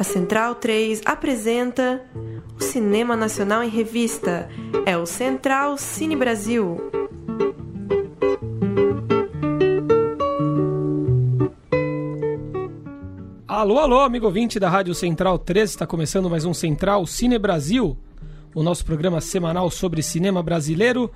A Central 3 apresenta o Cinema Nacional em Revista. É o Central Cine Brasil. Alô, alô, amigo ouvinte da Rádio Central 3, está começando mais um Central Cine Brasil, o nosso programa semanal sobre cinema brasileiro,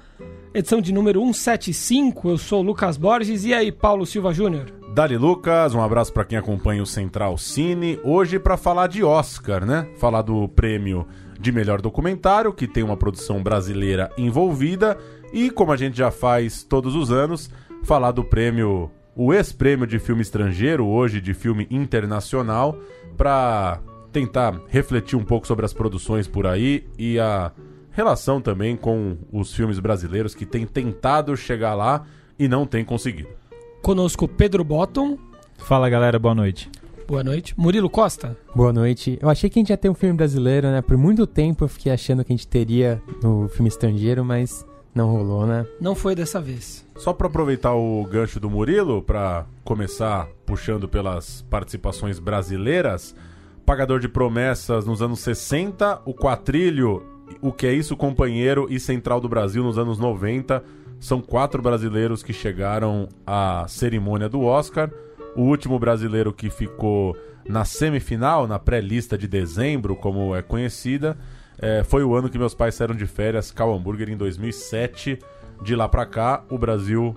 edição de número 175. Eu sou o Lucas Borges e aí, Paulo Silva Júnior. Dali Lucas, um abraço para quem acompanha o Central Cine. Hoje para falar de Oscar, né? Falar do prêmio de melhor documentário, que tem uma produção brasileira envolvida, e como a gente já faz todos os anos, falar do prêmio, o ex-prêmio de filme estrangeiro, hoje de filme internacional, para tentar refletir um pouco sobre as produções por aí e a relação também com os filmes brasileiros que têm tentado chegar lá e não têm conseguido. Conosco Pedro Botton. Fala galera, boa noite. Boa noite. Murilo Costa. Boa noite. Eu achei que a gente ia ter um filme brasileiro, né? Por muito tempo eu fiquei achando que a gente teria no filme estrangeiro, mas não rolou, né? Não foi dessa vez. Só para aproveitar o gancho do Murilo, para começar puxando pelas participações brasileiras, Pagador de Promessas nos anos 60, o Quatrilho, O Que É Isso Companheiro e Central do Brasil nos anos 90 são quatro brasileiros que chegaram à cerimônia do Oscar. O último brasileiro que ficou na semifinal, na pré-lista de dezembro, como é conhecida, é, foi o ano que meus pais saíram de férias, Cal Hamburger, em 2007. De lá para cá, o Brasil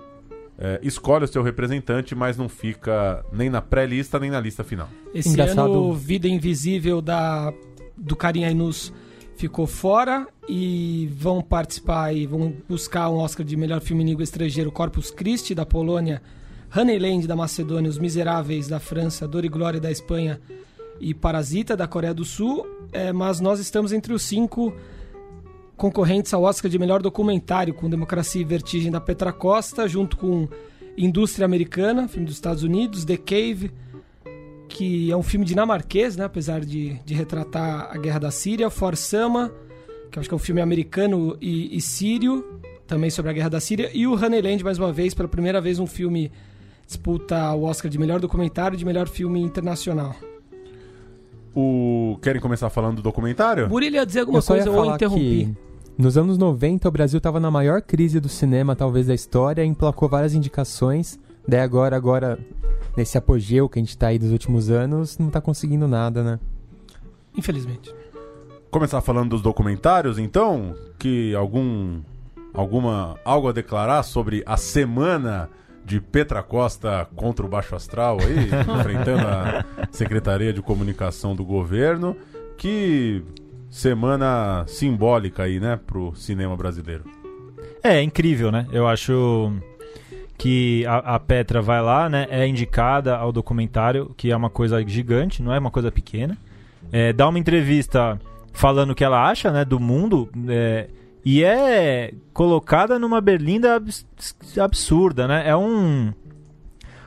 é, escolhe o seu representante, mas não fica nem na pré-lista nem na lista final. Esse Engraçado. ano, Vida Invisível da, do Karim Ainus ficou fora e vão participar e vão buscar um Oscar de melhor filme em língua estrangeiro Corpus Christi da Polônia, Honeyland da Macedônia, Os Miseráveis da França, Dor e Glória da Espanha e Parasita da Coreia do Sul, é, mas nós estamos entre os cinco concorrentes ao Oscar de melhor documentário com Democracia e Vertigem da Petra Costa, junto com Indústria Americana, filme dos Estados Unidos, The Cave, que é um filme dinamarquês, né, apesar de, de retratar a guerra da Síria, Forsama, que acho que é um filme americano e, e sírio, também sobre a guerra da Síria, e o Honeyland, mais uma vez, pela primeira vez um filme disputa o Oscar de melhor documentário e de melhor filme internacional. O... Querem começar falando do documentário? Murilo ia dizer alguma eu coisa ou eu interrompi? Que... Nos anos 90, o Brasil estava na maior crise do cinema, talvez, da história, emplacou várias indicações. Daí agora, agora, nesse apogeu que a gente está aí dos últimos anos, não está conseguindo nada, né? Infelizmente. Começar falando dos documentários, então, que algum alguma algo a declarar sobre a semana de Petra Costa contra o Baixo Astral aí, enfrentando a Secretaria de Comunicação do governo, que semana simbólica aí, né, pro cinema brasileiro. É, é incrível, né? Eu acho que a, a, Petra vai lá, né? É indicada ao documentário, que é uma coisa gigante, não é uma coisa pequena. É, dá uma entrevista falando o que ela acha, né, do mundo. É, e é colocada numa berlinda abs absurda, né? É um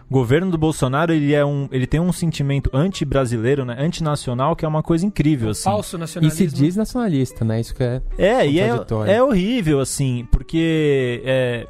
o governo do Bolsonaro ele é um ele tem um sentimento anti-brasileiro, né, antinacional, que é uma coisa incrível assim. Falso nacionalismo. E se diz nacionalista, né? Isso que é É, e é, é horrível assim, porque é,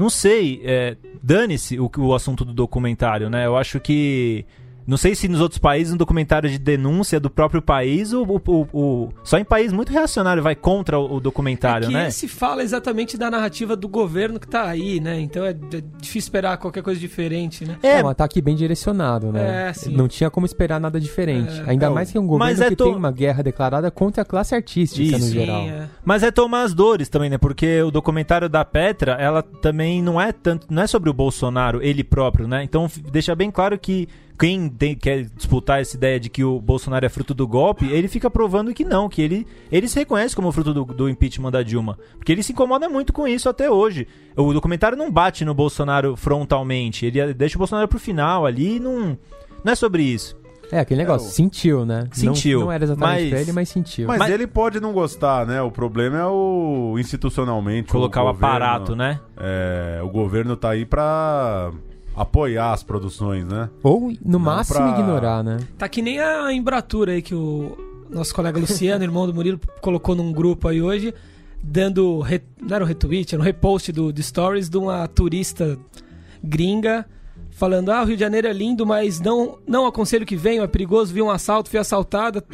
não sei, é, dane-se o, o assunto do documentário, né? Eu acho que não sei se nos outros países um documentário de denúncia do próprio país, o, o, o só em país muito reacionário vai contra o, o documentário, é que né? Esse fala exatamente da narrativa do governo que tá aí, né? Então é, é difícil esperar qualquer coisa diferente, né? É, é um ataque bem direcionado, né? É, sim. Não tinha como esperar nada diferente. É. Ainda é, mais que é um governo é que to... tem uma guerra declarada contra a classe artística Isso. no geral. Sim, Mas é tomar as dores também, né? Porque o documentário da Petra, ela também não é tanto, não é sobre o Bolsonaro, ele próprio, né? Então deixa bem claro que quem tem, quer disputar essa ideia de que o Bolsonaro é fruto do golpe, ele fica provando que não, que ele, ele se reconhece como fruto do, do impeachment da Dilma. Porque ele se incomoda muito com isso até hoje. O documentário não bate no Bolsonaro frontalmente, ele deixa o Bolsonaro pro final ali e não, não é sobre isso. É, aquele negócio, é, sentiu, né? Sentiu. Não, não era exatamente mas, pra ele, mas sentiu. Mas, mas, ele pode não gostar, né? O problema é o institucionalmente. Colocar o, o governo, aparato, né? É, o governo tá aí pra apoiar as produções, né? Ou, no Não máximo, pra... ignorar, né? Tá que nem a Embratura aí que o nosso colega Luciano, irmão do Murilo, colocou num grupo aí hoje, dando. Re... Não era um retweet, era um repost do, de stories de uma turista gringa falando: ah, o Rio de Janeiro é lindo, mas não, não aconselho que venham, é perigoso, vi um assalto, fui assaltada.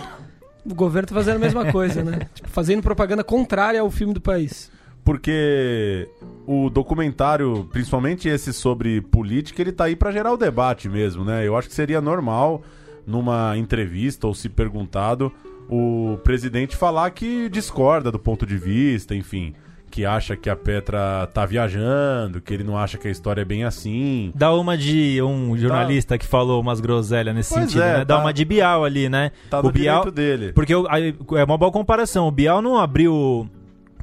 O governo tá fazendo a mesma coisa, né? Tipo, fazendo propaganda contrária ao filme do país. Porque o documentário, principalmente esse sobre política, ele tá aí pra gerar o debate mesmo, né? Eu acho que seria normal, numa entrevista ou se perguntado, o presidente falar que discorda do ponto de vista, enfim que acha que a Petra tá viajando, que ele não acha que a história é bem assim. Dá uma de um jornalista tá. que falou umas groselhas nesse Pois sentido, é, né? Dá tá. uma de Bial ali, né? Tá o Bial, dele. porque é uma boa comparação. O Bial não abriu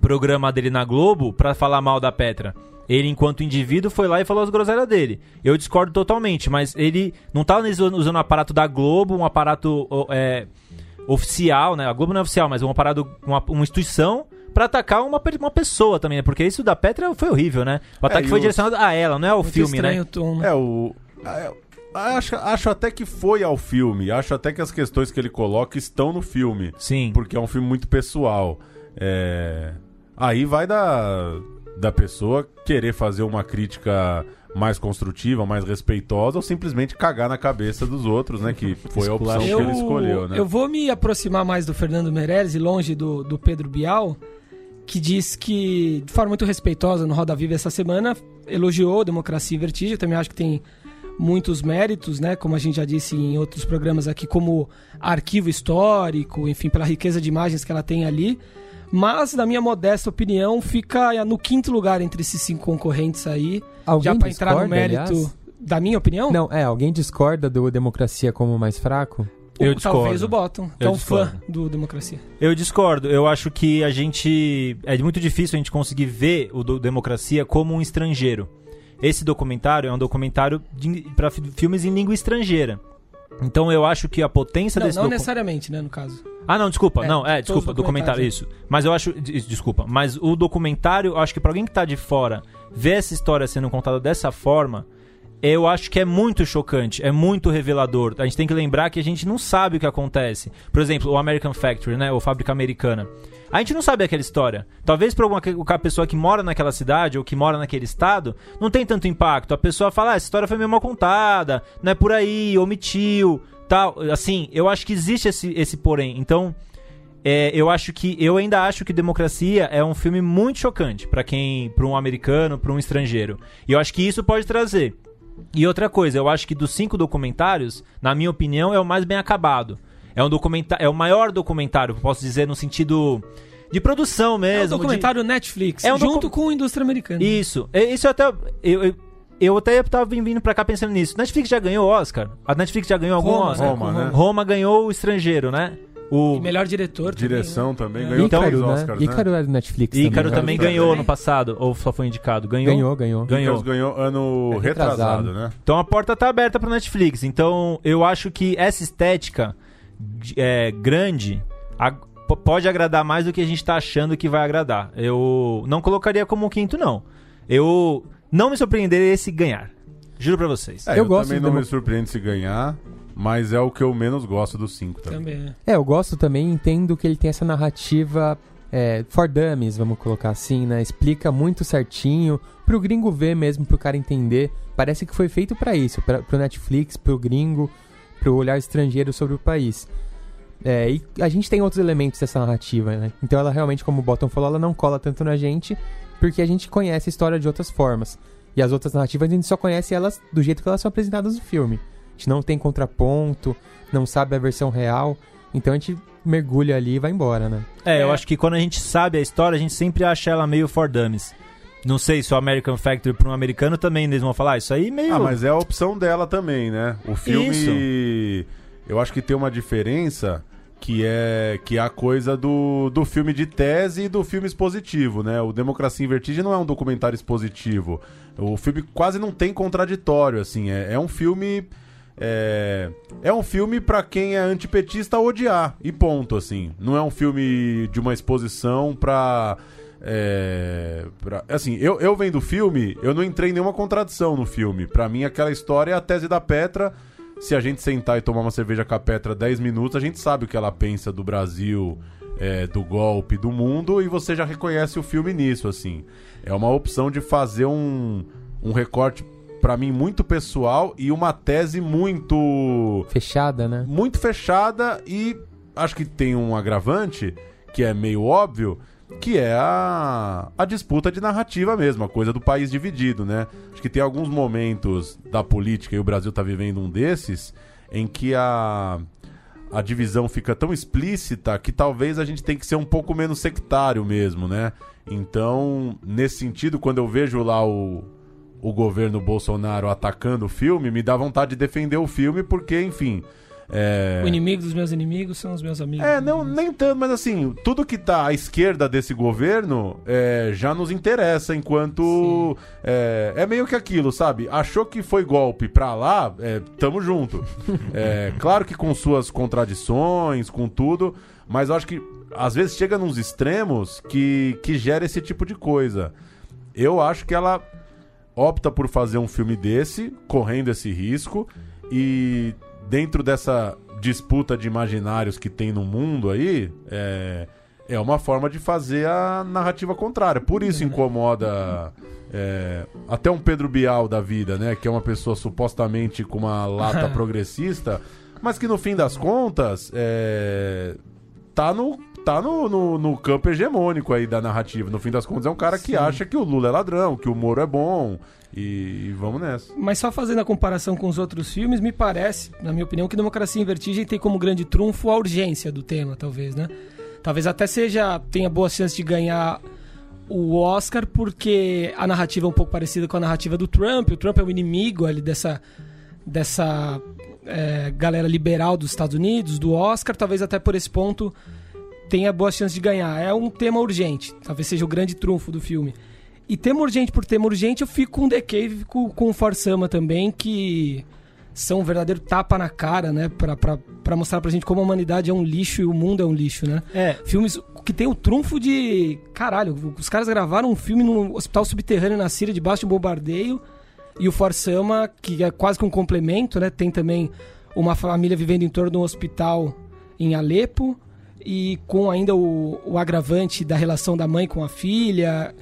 programa dele na Globo pra falar mal da Petra. Ele, enquanto indivíduo, foi lá e falou as groselhas dele. Eu discordo totalmente, mas ele não tá usando usando o aparato da Globo, um aparato é, oficial, né? A Globo não é oficial, mas um aparato, uma, uma instituição pra atacar uma, uma pessoa também, né? Porque isso da Petra foi horrível, né? O ataque e foi direcionado a ela, não é ao filme, estranho né? tom, né? É, o. é, Acho, acho até que foi ao filme. Acho até que as questões que ele coloca estão no filme. Sim. Porque é um filme muito pessoal. É, Aí vai da, da pessoa querer fazer uma crítica mais construtiva, mais respeitosa, ou simplesmente cagar na cabeça dos outros, né? Que foi a opção que eu, ele escolheu, né? eu vou me aproximar mais do Fernando Meirelles e longe do, do Pedro Bial, que diz que, de forma muito respeitosa no Roda Viva essa semana, elogiou Democracia em Vertigem. Eu também acho que tem muitos méritos, né? Como a gente já disse em outros programas aqui, como arquivo histórico, enfim, pela riqueza de imagens que ela tem ali. Mas, na minha modesta opinião, fica no quinto lugar entre esses cinco concorrentes aí. Alguém já pra entrar no discorda, mérito aliás? da minha opinião? Não, é, alguém discorda do Democracia como mais fraco? Eu Ou discordo. Talvez o Bottom, que Eu é um fã do Democracia. Eu discordo. Eu acho que a gente. É muito difícil a gente conseguir ver o do Democracia como um estrangeiro. Esse documentário é um documentário para filmes em língua estrangeira. Então eu acho que a potência Não, desse não docu- necessariamente, né, no caso. Ah, não, desculpa. É, não, é, desculpa, documentário, isso. Mas eu acho. des- Desculpa. Mas o documentário, eu acho que pra alguém que tá de fora ver essa história sendo contada dessa forma, eu acho que é muito chocante, é muito revelador. A gente tem que lembrar que a gente não sabe o que acontece. Por exemplo, o American Factory, né? Ou Fábrica Americana. A gente não sabe aquela história. Talvez pra alguma pessoa que mora naquela cidade ou que mora naquele estado, não tem tanto impacto. A pessoa fala, ah, essa história foi meio mal contada, não é por aí, omitiu, tal. Assim, eu acho que existe esse, esse porém. Então, é, eu acho que eu ainda acho que Democracia é um filme muito chocante pra quem, para um americano, pra um estrangeiro. E eu acho que isso pode trazer. E outra coisa, eu acho que dos cinco documentários, na minha opinião, é o mais bem acabado. É um documentário, é o maior documentário, posso dizer no sentido de produção É um mesmo. de- documentário Netflix, É um junto docu- com a indústria americana. Isso. Isso eu até eu, eu, eu até tava vindo pra cá pensando nisso. Netflix já ganhou Oscar? A Netflix já ganhou algum Roma, Oscar? Roma, com né? Roma ganhou o estrangeiro, né? O E melhor diretor também, Direção né? também ganhou Então- três né? Oscars, né? Ícaro é do Netflix Ícaro também. também Também. ganhou no passado, ou só foi indicado? Ganhou? Ganhou, ganhou. Ganhou. Ganhou ano É retrasado, retrasado. né? Então a porta tá aberta pro Netflix. Então eu acho que essa estética é, grande a- pode agradar mais do que a gente tá achando que vai agradar. Eu não colocaria como quinto, não. Eu não me surpreenderia se ganhar. Juro pra vocês. É, Eu eu, gosto também não demo- me surpreende se ganhar, mas é o que eu menos gosto dos cinco também. Também. é. É, eu gosto também, entendo que ele tem essa narrativa é, for dummies, vamos colocar assim, né? Explica muito certinho, pro gringo ver mesmo, pro cara entender. Parece que foi feito pra isso, pra, pro Netflix, pro gringo, pro olhar estrangeiro sobre o país. É, e a gente tem outros elementos dessa narrativa, né? Então ela realmente, como o Bottom falou, ela não cola tanto na gente, porque a gente conhece a história de outras formas. E as outras narrativas a gente só conhece elas do jeito que elas são apresentadas no filme. A gente não tem contraponto, não sabe a versão real. Então a gente mergulha ali e vai embora, né? É, eu É. acho que quando a gente sabe a história, a gente sempre acha ela meio for dummies. Não sei se o American Factory para um americano também eles vão falar, "Ah, isso aí meio. Ah, mas é a opção dela também, né? O filme. Eu acho que tem uma diferença que é que é a coisa do, do filme de tese e do filme expositivo, né? O Democracia em Vertigem não é um documentário expositivo. O filme quase não tem contraditório, assim. É, é um filme. É, é um filme pra quem é antipetista odiar, e ponto, assim. Não é um filme de uma exposição pra. É, pra- assim, eu, eu vendo o filme, eu não entrei em nenhuma contradição no filme. Pra mim, aquela história é a tese da Petra. Se a gente sentar e tomar uma cerveja com a Petra 10 minutos, a gente sabe o que ela pensa do Brasil, é, do golpe, do mundo, e você já reconhece o filme nisso, assim. É uma opção de fazer um, um recorte pra mim, muito pessoal e uma tese muito Fechada, né? muito fechada e acho que tem um agravante que é meio óbvio, que é a, a disputa de narrativa mesmo, a coisa do país dividido, né? Acho que tem alguns momentos da política e o Brasil tá vivendo um desses em que a a divisão fica tão explícita que talvez a gente tem que ser um pouco menos sectário mesmo, né? Então, nesse sentido, quando eu vejo lá o, o governo Bolsonaro atacando o filme, me dá vontade de defender o filme, porque, enfim. É... O inimigo dos meus inimigos são os meus amigos. É, não, nem tanto, mas assim, tudo que tá à esquerda desse governo é, já nos interessa enquanto. É, é meio que aquilo, sabe? Achou que foi golpe pra lá, é, tamo junto. É, claro que com suas contradições, com tudo, mas eu acho que às vezes chega nos extremos que, que gera esse tipo de coisa. Eu acho que ela opta por fazer um filme desse, correndo esse risco, e dentro dessa disputa de imaginários que tem no mundo aí, é, é uma forma de fazer a narrativa contrária. Por isso incomoda é, até um Pedro Bial da vida, né? Que é uma pessoa supostamente com uma lata progressista, mas que no fim das contas é, tá no. Tá no, no, no campo hegemônico aí da narrativa. No fim das contas, é um cara que Sim. acha que o Lula é ladrão, que o Moro é bom. E, e vamos nessa. Mas só fazendo a comparação com os outros filmes, me parece, na minha opinião, que Democracia em Vertigem tem como grande trunfo a urgência do tema, talvez, né? Talvez até seja tenha boa chance de ganhar o Oscar porque a narrativa é um pouco parecida com a narrativa do Trump. O Trump é o inimigo ali dessa dessa é, galera liberal dos Estados Unidos, do Oscar. Talvez até por esse ponto tenha boa chance de ganhar. É um tema urgente. Talvez seja o grande trunfo do filme. E tema urgente por tema urgente, eu fico com The Cave, com, com o Forsama também, que são um verdadeiro tapa na cara, né? Pra, pra, pra mostrar pra gente como a humanidade é um lixo e o mundo é um lixo, né? É, Filmes que tem o trunfo de. Caralho, os caras gravaram um filme num hospital subterrâneo na Síria, debaixo de um bombardeio. E o Forsama, que é quase que um complemento, né? Tem também uma família vivendo em torno de um hospital em Alepo. E com ainda o, o agravante da relação da mãe com a filha.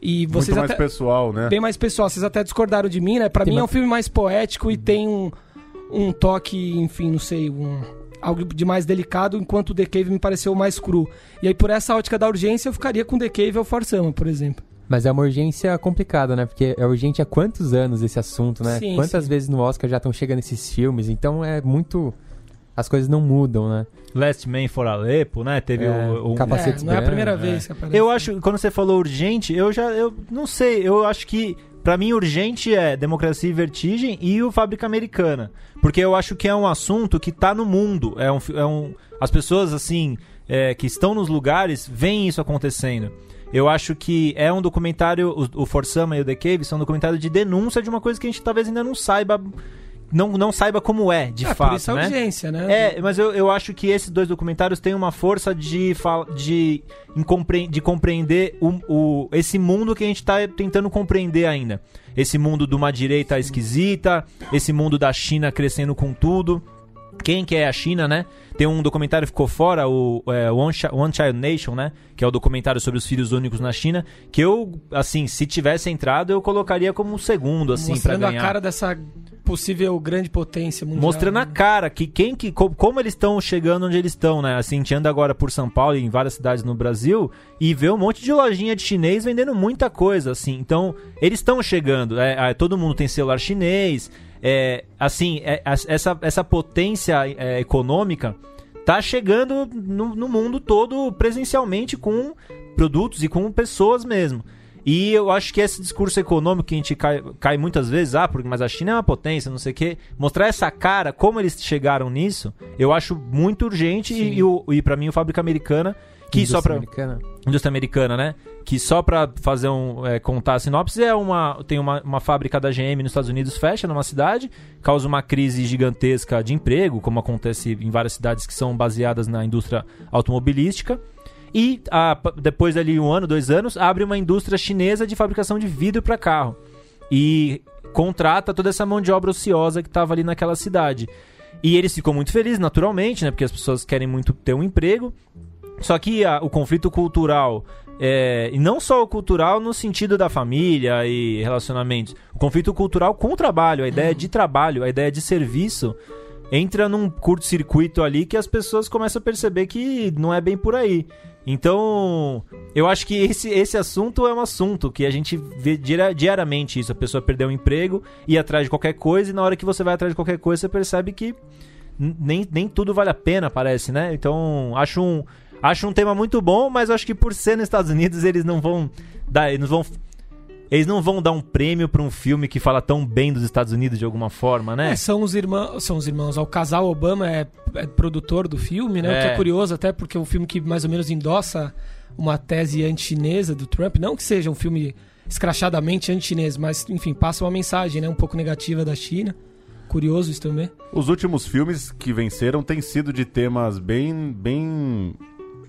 E vocês Muito mais até pessoal, né? bem mais pessoal. Vocês até discordaram de mim, né? Pra Tem mim é uma- um filme mais poético e tem um, um toque, enfim, não sei, um, algo de mais delicado, enquanto o The Cave me pareceu mais cru. E aí, por essa ótica da urgência, eu ficaria com The Cave ou Forsama, por exemplo. Mas é uma urgência complicada, né? Porque é urgente há quantos anos esse assunto, né? Sim, Quantas sim. vezes no Oscar já estão chegando esses filmes? Então é muito. As coisas não mudam, né? Last Man for Aleppo, né? Teve É, o, o- capa- Capacetes é, não é a primeira brancos, vez que aparece. Eu acho, quando você falou urgente, eu já, eu não sei, eu acho que pra mim urgente é Democracia e Vertigem e o Fábrica Americana, porque eu acho que é um assunto que tá no mundo, é um, é um as pessoas assim é, que estão nos lugares veem isso acontecendo. Eu acho que é um documentário, o, o Forsama e o The Cave são um documentário de denúncia de uma coisa que a gente talvez ainda não saiba, não, não saiba como é, de Ah, fato, por isso a né? urgência, né? É, mas eu, eu acho que esses dois documentários têm uma força de, de, de compreender o, o- esse mundo que a gente tá tentando compreender ainda. Esse mundo de uma direita esquisita, esse mundo da China crescendo com tudo. Quem que é a China, né? Tem um documentário que ficou fora, o é, One, Chi- One Child Nation, né? Que é o documentário sobre os filhos únicos na China. Que eu, assim, se tivesse entrado, eu colocaria como um segundo, assim, pra Mostrando ganhar. a cara dessa possível grande potência mundial. Mostrando a né? cara que quem que co- como eles estão chegando onde eles estão, né? Assim, a gente anda agora por São Paulo e em várias cidades no Brasil e vê um monte de lojinha de chinês vendendo muita coisa, assim. Então, eles estão chegando. é, é, todo mundo tem celular chinês. É, assim, é, essa, essa potência é, econômica tá chegando no, no mundo todo presencialmente com produtos e com pessoas mesmo. E eu acho que esse discurso econômico que a gente cai, cai muitas vezes, ah, porque, mas a China é uma potência, não sei o quê, mostrar essa cara, como eles chegaram nisso, eu acho muito urgente e, e, o- e para mim o Fábrica Americana, que só pra, Indústria americana. indústria americana, né? Que só pra fazer um é, contar a sinopse é uma tem uma, uma fábrica da GM nos Estados Unidos fecha numa cidade, causa uma crise gigantesca de emprego, como acontece em várias cidades que são baseadas na indústria automobilística. E a- depois ali um ano, dois anos, abre uma indústria chinesa de fabricação de vidro para carro e contrata toda essa mão de obra ociosa que estava ali naquela cidade. E eles ficam muito felizes, naturalmente, né? Porque as pessoas querem muito ter um emprego. Só que a- o conflito cultural é, e não só o cultural no sentido da família e relacionamentos. O conflito cultural com o trabalho, a ideia de trabalho, a ideia de serviço entra num curto-circuito ali que as pessoas começam a perceber que não é bem por aí. Então, eu acho que esse, esse assunto é um assunto que a gente vê diari- diariamente isso. A pessoa perdeu o emprego, ir atrás de qualquer coisa, e na hora que você vai atrás de qualquer coisa, você percebe que nem, nem tudo vale a pena, parece, né? Então, acho um, acho um tema muito bom, mas acho que por ser nos Estados Unidos, eles não vão dar. Eles não vão, eles não vão dar um prêmio pra um filme que fala tão bem dos Estados Unidos de alguma forma, né? É, são os irmãos, são os irmãos. O casal Obama é, é produtor do filme, né? O que É. é curioso até porque é um filme que mais ou menos endossa uma tese anti-chinesa do Trump. Não que seja um filme escrachadamente anti-chinês, mas enfim, passa uma mensagem, né? Um pouco negativa da China. Curioso isso também. Os últimos filmes que venceram têm sido de temas bem, bem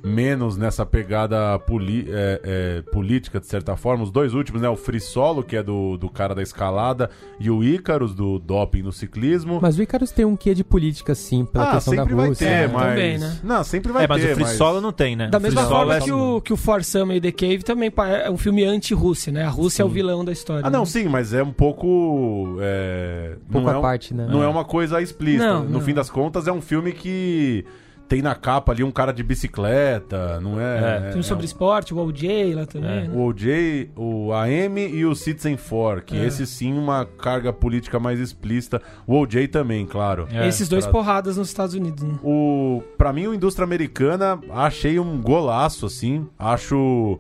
menos nessa pegada poli- é, é, política, de certa forma. Os dois últimos, né? O Free Solo, que é do, do cara da escalada, e o Ícaros, do doping no ciclismo. Mas o Icarus tem um quê de política, sim, pela ah, questão da sempre vai Rússia. ter, né? mas... Também, né? Não, sempre vai é, mas ter, o Free Solo não tem, né? Da mesma forma é que o, que o For Summer e The Cave também é um filme anti-Rússia, né? A Rússia é o vilão da história. Ah, não, né? sim, mas é um pouco... É... Pouco não é à um- parte, né? Não é uma coisa explícita. Não, no não. fim das contas, é um filme que tem na capa ali um cara de bicicleta, não é? Filme sobre esporte, o OJ lá também. É. né? O OJ, o AM e o Citizen 4, que É. esse sim uma carga política mais explícita. O OJ também, claro. É, Esses dois pra- porradas nos Estados Unidos. Né? O, pra mim, o Indústria Americana, achei um golaço, assim. Acho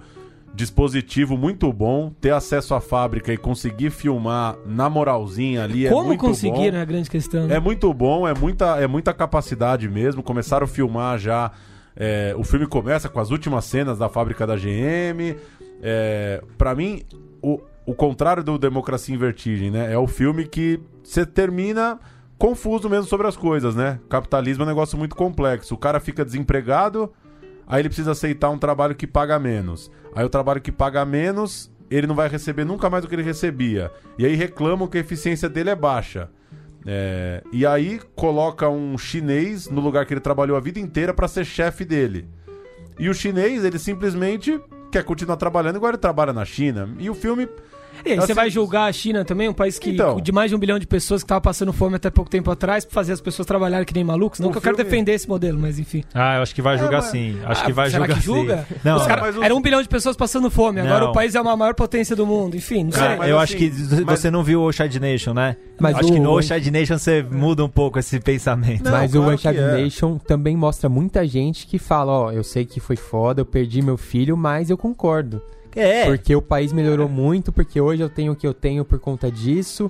dispositivo muito bom. Ter acesso à fábrica e conseguir filmar na moralzinha ali é Como muito conseguiram bom. é a grande questão. né? É muito bom, é muita, é muita capacidade mesmo. Começaram a filmar já. é, o filme começa com as últimas cenas da fábrica da GM. É, para mim, o, o contrário do Democracia em Vertigem, né? É o filme que você termina confuso mesmo sobre as coisas, né? Capitalismo é um negócio muito complexo. O cara fica desempregado, aí ele precisa aceitar um trabalho que paga menos. Aí o trabalho que paga menos, ele não vai receber nunca mais do que ele recebia. E aí reclamam que a eficiência dele é baixa. É, e aí coloca um chinês no lugar que ele trabalhou a vida inteira para ser chefe dele. E o chinês, ele simplesmente quer continuar trabalhando igual ele trabalha na China. E o filme E aí, você Assim- vai julgar a China também, um país que Então. de mais de um bilhão de pessoas que tava passando fome até pouco tempo atrás, pra fazer as pessoas trabalharem que nem malucos? Não que eu quero defender esse modelo, mas enfim. Ah, eu acho que vai julgar mas- sim. Acho Ah, que vai será julgar que julga? sim. Não, cara- mas o- Era um bilhão de pessoas passando fome, agora Não. o país é uma maior potência do mundo. Enfim, não sei. Cara, mas eu assim, acho que mas- você não viu o Shad Nation, né? Mas acho o- que no Oshad Nation você muda um pouco esse pensamento. Não, Mas claro o é. Nation também mostra muita gente que fala, ó, eu sei que foi foda, eu perdi meu filho, mas eu concordo. É, Porque o país melhorou muito, porque hoje eu tenho o que eu tenho por conta disso.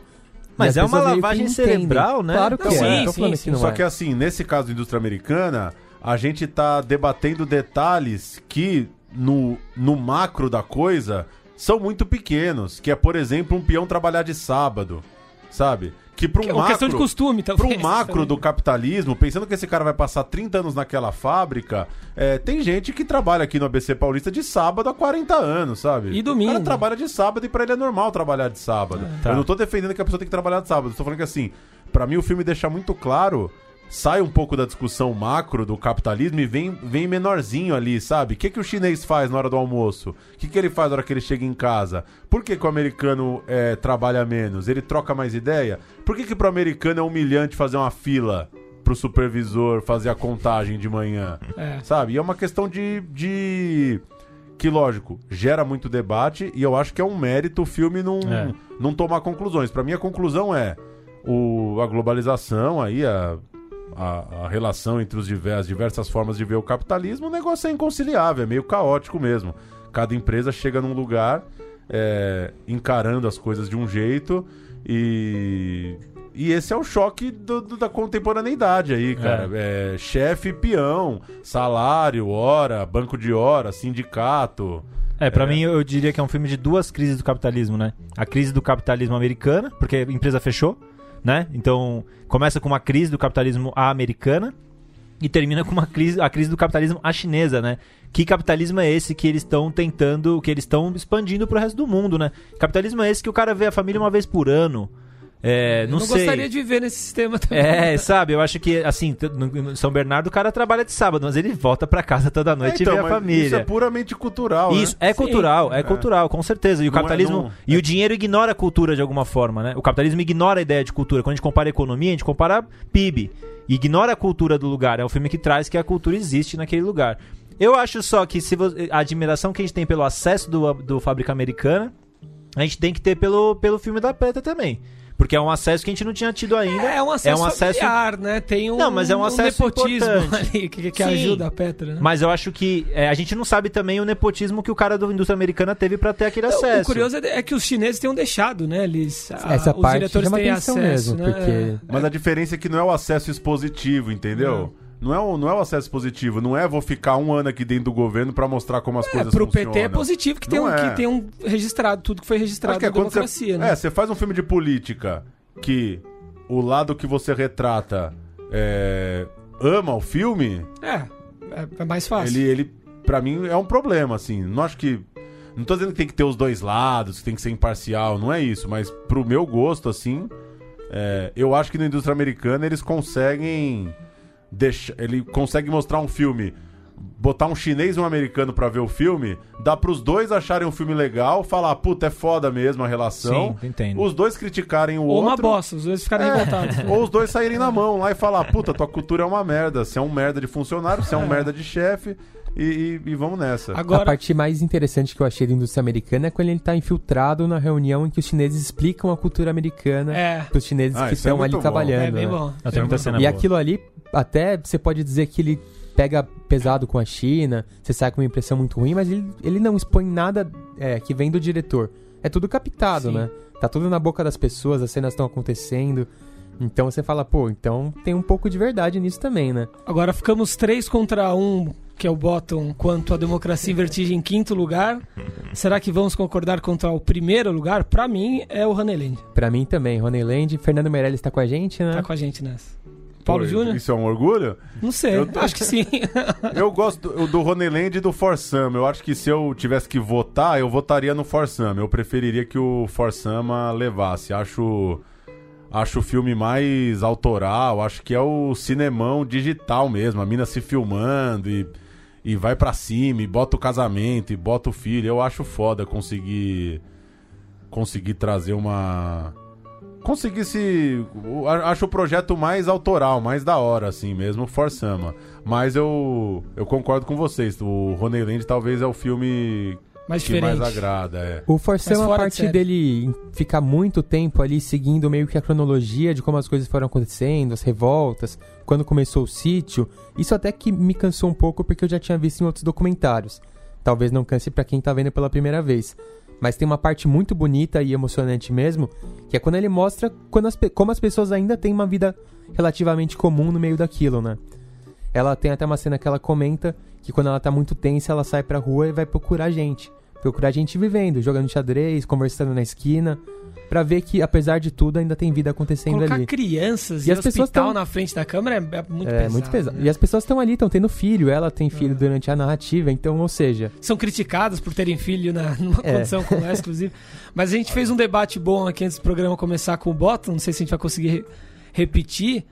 Mas é uma lavagem cerebral, né? Claro que Não, é, sim, sim, sim. que não Só é. que assim, nesse caso da indústria americana, a gente tá debatendo detalhes que no, no macro da coisa são muito pequenos. Que é, por exemplo, um peão trabalhar de sábado, sabe? Que para um É uma macro... questão de costume, Para talvez. um macro do capitalismo, pensando que esse cara vai passar 30 anos naquela fábrica, é, tem gente que trabalha aqui no ABC Paulista de sábado há 40 anos, sabe? E domingo. O cara trabalha de sábado e pra ele é normal trabalhar de sábado. Tá. Eu não tô defendendo que a pessoa tem que trabalhar de sábado. Eu tô falando que assim, pra mim o filme deixa muito claro, sai um pouco da discussão macro do capitalismo e vem, vem menorzinho ali, sabe? O que, que o chinês faz na hora do almoço? O que, que ele faz na hora que ele chega em casa? Por que, que o americano é, trabalha menos? Ele troca mais ideia? Por que, que pro americano é humilhante fazer uma fila pro supervisor fazer a contagem de manhã? É. Sabe? E é uma questão de. de... Que, lógico, gera muito debate e eu acho que é um mérito o filme não, É. não tomar conclusões. Pra mim, a conclusão é o, a globalização, aí, a, a, a relação entre os diver- as diversas formas de ver o capitalismo, o negócio é inconciliável, é meio caótico mesmo. Cada empresa chega num lugar é, encarando as coisas de um jeito e. E esse é o choque do- do- da contemporaneidade aí, cara. É, chefe, peão, salário, hora, banco de hora, sindicato. É, pra É. mim eu diria que é um filme de duas crises do capitalismo, né? A crise do capitalismo americana, porque a empresa fechou, né? Então, começa com uma crise do capitalismo à americana e termina com uma crise, a crise do capitalismo à chinesa, né? Que capitalismo é esse que eles estão tentando, que eles estão expandindo pro resto do mundo, né? Capitalismo é esse que o cara vê a família uma vez por ano. É, Eu não, não sei. gostaria de viver nesse sistema também. É, sabe, eu acho que, assim, São Bernardo o cara trabalha de sábado, mas ele volta pra casa toda noite então, e vê a família. Isso é puramente cultural. Isso, né? é cultural, é, É. cultural, com certeza. E o Não é- capitalismo. não- e é. o dinheiro ignora a cultura de alguma forma, né? O capitalismo ignora a ideia de cultura. Quando a gente compara a economia, a gente compara PIB. E ignora a cultura do lugar. É um filme que traz que a cultura existe naquele lugar. Eu acho só que se vo- a admiração que a gente tem pelo acesso do, do Fábrica Americana, a gente tem que ter pelo, pelo filme da Peta também. Porque é um acesso que a gente não tinha tido ainda. É um acesso, É um acesso- familiar, né? Tem um, Não, mas é um acesso nepotismo importante. ali que, que Sim. ajuda a Petra, né? Mas eu acho que é, a gente não sabe também o nepotismo que o cara da indústria americana teve pra ter aquele acesso. O curioso é é que os chineses tenham deixado, né? Eles, a- Essa os parte diretores têm acesso, mesmo, né? porque Mas a diferença é que não é o acesso expositivo, entendeu? Não é, o, não é o acesso positivo, não é vou ficar um ano aqui dentro do governo pra mostrar como as É, coisas pro funcionam. PT é positivo que tem, Não um, é. que tem um registrado, tudo que foi registrado Acho que é na democracia, você, né? É, você faz um filme de política que o lado que você retrata é, ama o filme, É, é, é mais fácil. ele, ele para mim é um problema, assim. Não acho que não tô dizendo que tem que ter os dois lados, que tem que ser imparcial, não é isso, mas pro meu gosto, assim, é, eu acho que na indústria americana eles conseguem deixar, ele consegue mostrar um filme, botar um chinês e um americano pra ver o filme, dá pros dois acharem um filme legal, falar, puta, é foda mesmo a relação. Sim, entendo. Os dois criticarem o Ou uma outro. bosta, os dois ficarem É, revoltados. ou os dois saírem na mão lá e falar, puta, tua cultura é uma merda. Você é um merda de funcionário, você é um merda de chefe e, e- e vamos nessa. a Agora, parte mais interessante que eu achei da indústria americana é quando ele tá infiltrado na reunião em que os chineses explicam a cultura americana é, pros chineses Ah, que é estão ali muito bom. trabalhando. é bem né? bom. Cena E boa. aquilo ali, até você pode dizer que ele pega pesado com a China, você sai com uma impressão muito ruim, mas ele, ele não expõe nada é, que vem do diretor. É tudo captado, Sim. né? Tá tudo na boca das pessoas, as cenas estão acontecendo. Então você fala, pô, então tem um pouco de verdade nisso também, né? Agora ficamos três contra um, que é o Bottom, quanto a democracia em vertigem em quinto lugar. Será que vamos concordar contra o primeiro lugar? Pra mim, é o Honeyland. Pra mim também, Land, Fernando Meirelles tá com a gente, né? Tá com a gente nessa. Paulo Júnior? Isso é um orgulho? Não sei, Eu tô- acho que sim. Eu gosto do, do Honeyland e do Forsama. Eu acho que se eu tivesse que votar, eu votaria no Forsama. Eu preferiria que o Forsama levasse. Acho acho o filme mais autoral, acho que é o cinemão digital mesmo, a mina se filmando e, e vai pra cima, e bota o casamento, e bota o filho. Eu acho foda conseguir conseguir trazer uma conseguir se acho o projeto mais autoral, mais da hora assim mesmo, Forsama. Mas eu eu concordo com vocês, o Honeyland talvez é o filme Mais que diferente. mais agrada, é. O Forçam, Mas a de parte série. dele ficar muito tempo ali seguindo meio que a cronologia de como as coisas foram acontecendo, as revoltas, quando começou o sítio, isso até que me cansou um pouco porque eu já tinha visto em outros documentários. Talvez não canse pra quem tá vendo pela primeira vez. Mas tem uma parte muito bonita e emocionante mesmo, que é quando ele mostra quando as como as pessoas ainda têm uma vida relativamente comum no meio daquilo, né? Ela tem até uma cena que ela comenta que quando ela tá muito tensa, ela sai pra rua e vai procurar gente. Procurar gente vivendo, jogando xadrez, conversando na esquina, pra ver que, apesar de tudo, ainda tem vida acontecendo Colocar ali. crianças E e, as pessoas hospital tão- na frente da câmera é, é muito é pesado. muito pesado. né? E as pessoas estão ali, estão tendo filho, ela tem filho É. durante a narrativa, então, ou seja, São criticadas por terem filho na, numa É. condição como essa, inclusive. Mas a gente fez um debate bom aqui antes do programa começar com o Bottom, não sei se a gente vai conseguir re- repetir.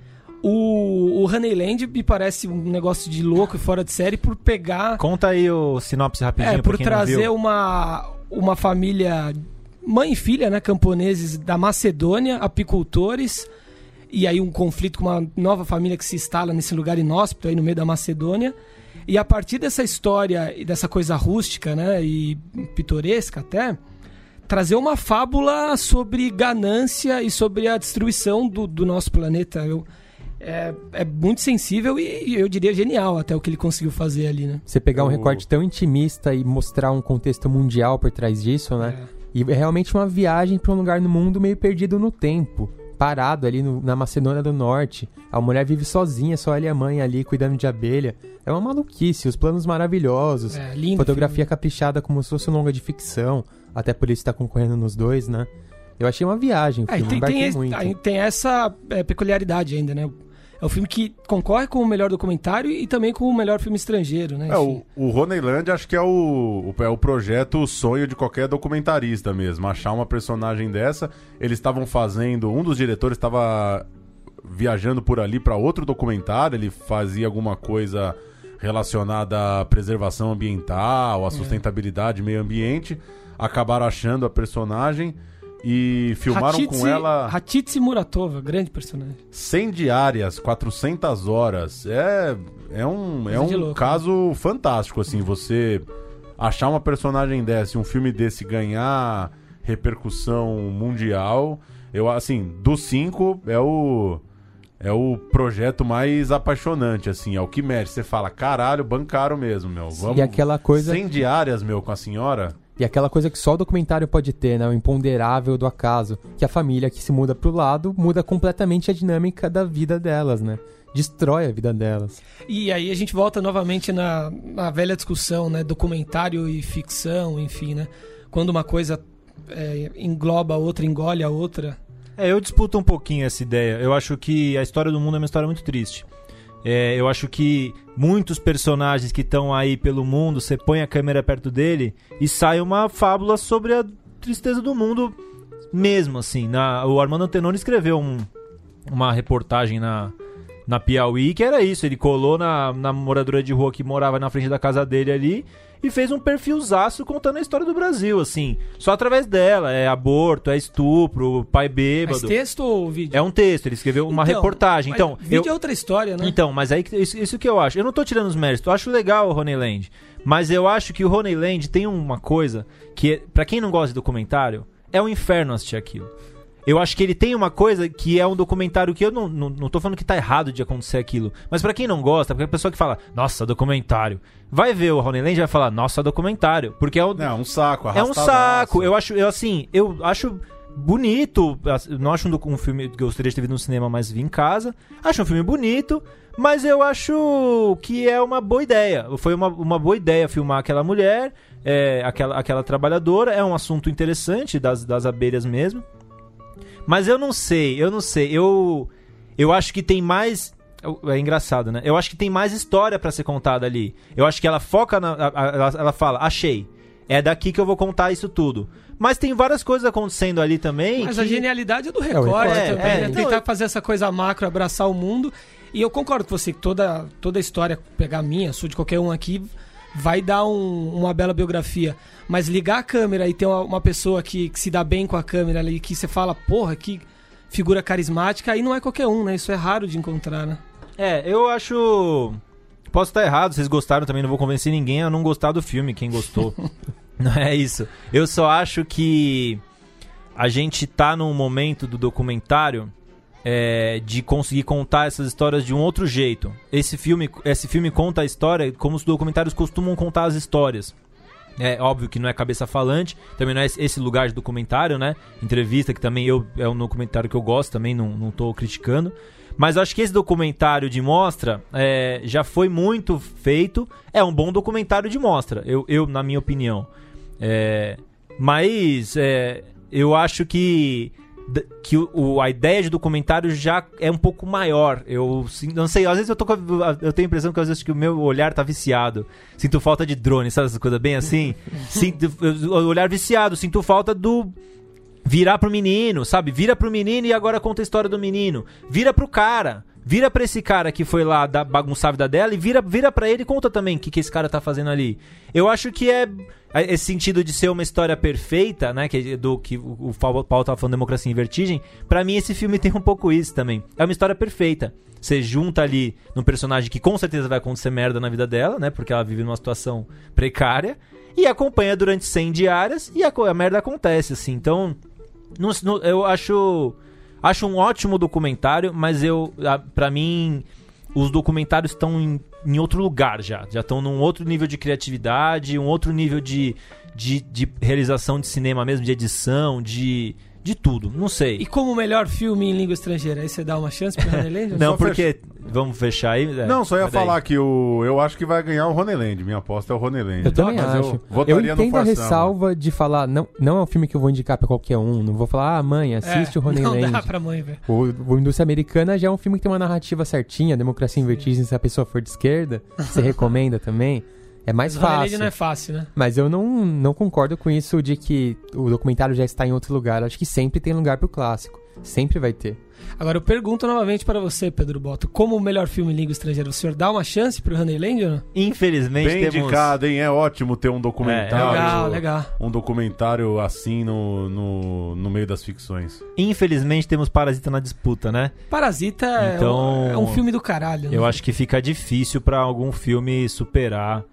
O, o Honeyland me parece um negócio de louco e fora de série por pegar Conta aí o sinopse rapidinho É, por trazer uma, uma família, mãe e filha, né, camponeses da Macedônia, apicultores, e aí um conflito com uma nova família que se instala nesse lugar inóspito aí no meio da Macedônia. E a partir dessa história e dessa coisa rústica, né, e pitoresca até, trazer uma fábula sobre ganância e sobre a destruição do, do nosso planeta. Eu, é, é muito sensível e, eu diria genial até o que ele conseguiu fazer ali, né? você pegar um recorte tão intimista e mostrar um contexto mundial por trás disso, né? E é realmente uma viagem pra um lugar no mundo meio perdido no tempo. Parado ali no- na Macedônia do Norte. A mulher vive sozinha, só ela e a mãe ali cuidando de abelha. É uma maluquice, os planos maravilhosos. É, lindo. Fotografia caprichada como se fosse um longa de ficção. Até por isso tá concorrendo nos dois, né? Eu achei uma viagem, o e filme, tem, embarquei tem, muito. tem essa é, peculiaridade ainda, né? É o filme que concorre com o melhor documentário e também com o melhor filme estrangeiro, né? É, o, o Roneyland acho que é o, o, é o projeto, o sonho de qualquer documentarista mesmo. Achar uma personagem dessa. Eles estavam fazendo. Um dos diretores estava viajando por ali para outro documentário. Ele fazia alguma coisa relacionada à preservação ambiental, É. à sustentabilidade, meio ambiente. Acabaram achando a personagem e filmaram Hatitsi- com ela Hatitsi Muratova, grande personagem. 100 diárias, 400 horas. É, é um, é um louco, caso fantástico, assim, você achar uma personagem dessa, e um filme desse ganhar repercussão mundial. Eu, assim, dos cinco, é o... É o projeto mais apaixonante, assim, é o que merece. Você fala, caralho, bancaram mesmo, meu. Vamos... E aquela coisa 100 diárias, meu, com a senhora. E aquela coisa que só o documentário pode ter, né? O imponderável do acaso. Que a família que se muda pro lado muda completamente a dinâmica da vida delas, né? Destrói a vida delas. E aí a gente volta novamente na, na velha discussão, né? Documentário e ficção, enfim, né? Quando uma coisa é, engloba a outra, engole a outra. É, eu disputo um pouquinho essa ideia. Eu acho que a história do mundo é uma história muito triste. É, eu acho que muitos personagens que estão aí pelo mundo, você põe a câmera perto dele e sai uma fábula sobre a tristeza do mundo mesmo, assim. Na, o Armando Antenoni escreveu um- uma reportagem na, na Piauí que era isso. Ele colou na, na moradora de rua que morava na frente da casa dele ali e fez um perfilzaço contando a história do Brasil, assim. Só através dela. É aborto, é estupro, pai bêbado. Mas texto ou vídeo? É um texto, ele escreveu uma Então, reportagem. Então, vídeo eu- é outra história, né? então, mas aí isso, isso que eu acho. Eu não tô tirando os méritos, eu acho legal o Honeyland. Mas eu acho que o Honeyland tem uma coisa que, pra quem não gosta de documentário, é um inferno assistir aquilo. Eu acho que ele tem uma coisa que é um documentário que eu não, não, não tô falando que tá errado de acontecer aquilo. Mas pra quem não gosta, porque a pessoa que fala, nossa, documentário, vai ver o Honeyland e vai falar, nossa, documentário. Porque é Não, é um saco, é um saco. Eu acho, eu assim, eu acho bonito. Eu Não acho um, um filme que eu gostaria de ter visto no cinema, mas vi em casa. Acho um filme bonito, mas eu acho que é uma boa ideia. Foi uma, uma boa ideia filmar aquela mulher, é, aquela, aquela trabalhadora. É um assunto interessante das, das abelhas mesmo. Mas eu não sei, eu não sei. Eu, eu acho que tem mais. É engraçado, né? Eu acho que tem mais história pra ser contada ali. Eu acho que ela foca na. Ela, ela fala, achei. É daqui que eu vou contar isso tudo. Mas tem várias coisas acontecendo ali também. Mas que- a genialidade é do o Record também, é, né? é, Tentar eu- fazer essa coisa macro, abraçar o mundo. E eu concordo com você que toda, toda a história, pegar a minha, a sua, de qualquer um aqui, vai dar um- uma bela biografia. Mas ligar a câmera e ter uma, uma pessoa que, que se dá bem com a câmera ali, que você fala, porra, que figura carismática, aí não é qualquer um, né? Isso é raro de encontrar, né? É, eu acho. Posso estar errado, vocês gostaram também, não vou convencer ninguém a não gostar do filme, quem gostou. não é isso. Eu só acho que a gente tá num momento do documentário é, de conseguir contar essas histórias de um outro jeito. Esse filme, esse filme conta a história como os documentários costumam contar as histórias. É óbvio que não é cabeça falante, também não é esse- lugar de documentário, né? Entrevista, que também eu, é um documentário que eu gosto, também não, não tô criticando. Mas acho que esse documentário de mostra é, já foi muito feito. É um bom documentário de mostra, eu, eu na minha opinião. É, mas é, eu acho que, que o, o- a ideia de documentário já é um pouco maior. Eu não sei, às vezes eu, tô a- eu tenho a impressão que às vezes que o meu olhar tá viciado. Sinto falta de drone, sabe essa coisa bem assim? Sinto, olhar viciado, sinto falta do virar pro menino, sabe? Vira pro menino e agora conta a história do menino. Vira pro cara. Vira pra esse cara que foi lá da bagunçar a vida dela e vira, vira pra ele e conta também o que, que esse cara tá fazendo ali. Eu acho que é esse sentido de ser uma história perfeita, né? Que, é do que o, Paulo tava falando Democracia em Vertigem. Pra mim, esse filme tem um pouco isso também. É uma história perfeita. Você junta ali num personagem que com certeza vai acontecer merda na vida dela, né? Porque ela vive numa situação precária. E acompanha durante 100 diárias e a, a merda acontece, assim. Então, eu acho acho um ótimo documentário, mas eu a- pra mim os documentários estão em, em outro lugar já, já estão num outro nível de criatividade, um outro nível de, de, de realização de cinema mesmo, de edição, de de tudo, não sei. E como melhor filme em língua estrangeira, aí você dá uma chance pro Honeyland? não, só porque vamos fechar aí? É, Não, só ia daí- falar que o, eu acho que vai ganhar o Roneyland. Minha aposta é o Roneyland. Eu também Mas acho. Eu Eu, votaria no entendo a ressalva de falar, não, não é um filme que eu vou indicar pra qualquer um. Não vou falar, ah, mãe, assiste É, o Roney Não dá pra mãe ver. O, o Indústria Americana já é um filme que tem uma narrativa certinha, democracia em vertigem, se a pessoa for de esquerda, você recomenda também. É mais Mas fácil. não é fácil, né? Mas eu não, não concordo com isso de que o documentário já está em outro lugar. Acho que sempre tem lugar pro clássico. Sempre vai ter. Agora eu pergunto novamente para você, Pedro Boto, como o melhor filme em língua estrangeira, o senhor dá uma chance pro Honeyland ou não? Infelizmente Bem temos... indicado, hein? É ótimo ter um É, documentário. legal, legal. Um documentário assim no, no, no meio das ficções. Infelizmente temos Parasita na disputa, né? Parasita é, Então, um, é um filme do caralho. Eu né? acho que fica difícil pra algum filme superar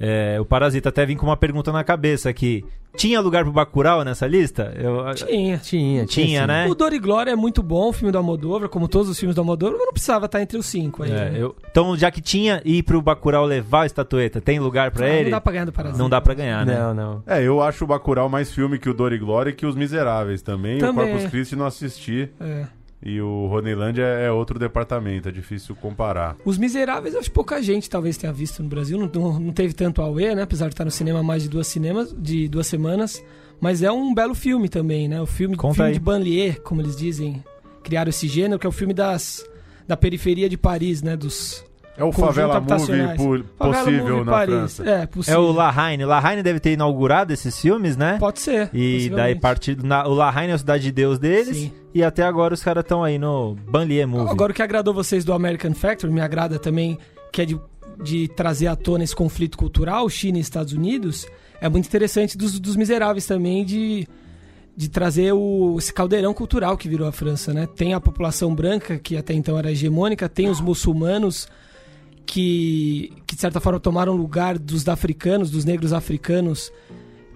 é, o Parasita. Até vim com uma pergunta na cabeça aqui. Tinha lugar pro Bacurau nessa lista? Eu, Tinha. Tinha, Tinha, sim. né? O Dor e Glória é muito bom, o filme do Almodóvar, como todos os filmes do Almodóvar, mas não precisava estar entre os cinco aí. É, né? eu- então, já que tinha ir pro Bacurau levar a estatueta, tem lugar pra Ah, ele? Não dá pra ganhar do Parasita. Não dá pra ganhar, né? Não, não. É, eu acho o Bacurau mais filme que o Dor e Glória e que Os Miseráveis também. Também. O Corpus Christi não assisti. É. E o Roneyland é, é outro departamento, é difícil comparar. Os Miseráveis, acho que pouca gente talvez tenha visto no Brasil. Não, não, teve tanto auê, né? Apesar de estar no cinema há mais de duas, cinemas, de duas semanas. Mas é um belo filme também, né? O filme, Conta filme aí. de banlieue, como eles dizem. Criaram esse gênero, que é o filme das, da periferia de Paris, né? Dos É o Favela Movie Favela possível Movie na Paris. França. É, É possível. o Lahaine. Lahaine deve ter inaugurado esses filmes, né? Pode ser. E daí partido na, o Lahaine é a cidade de Deus deles. Sim. E até agora os caras estão aí no Banlieue Movie. Agora, o que agradou vocês do American Factory, me agrada também, que é de, de trazer à tona esse conflito cultural, China e Estados Unidos, é muito interessante dos, dos miseráveis também, de, de trazer o, esse caldeirão cultural que virou a França, né? Tem a população branca, que até então era hegemônica, tem os muçulmanos, que, que de certa forma tomaram lugar dos africanos, dos negros africanos,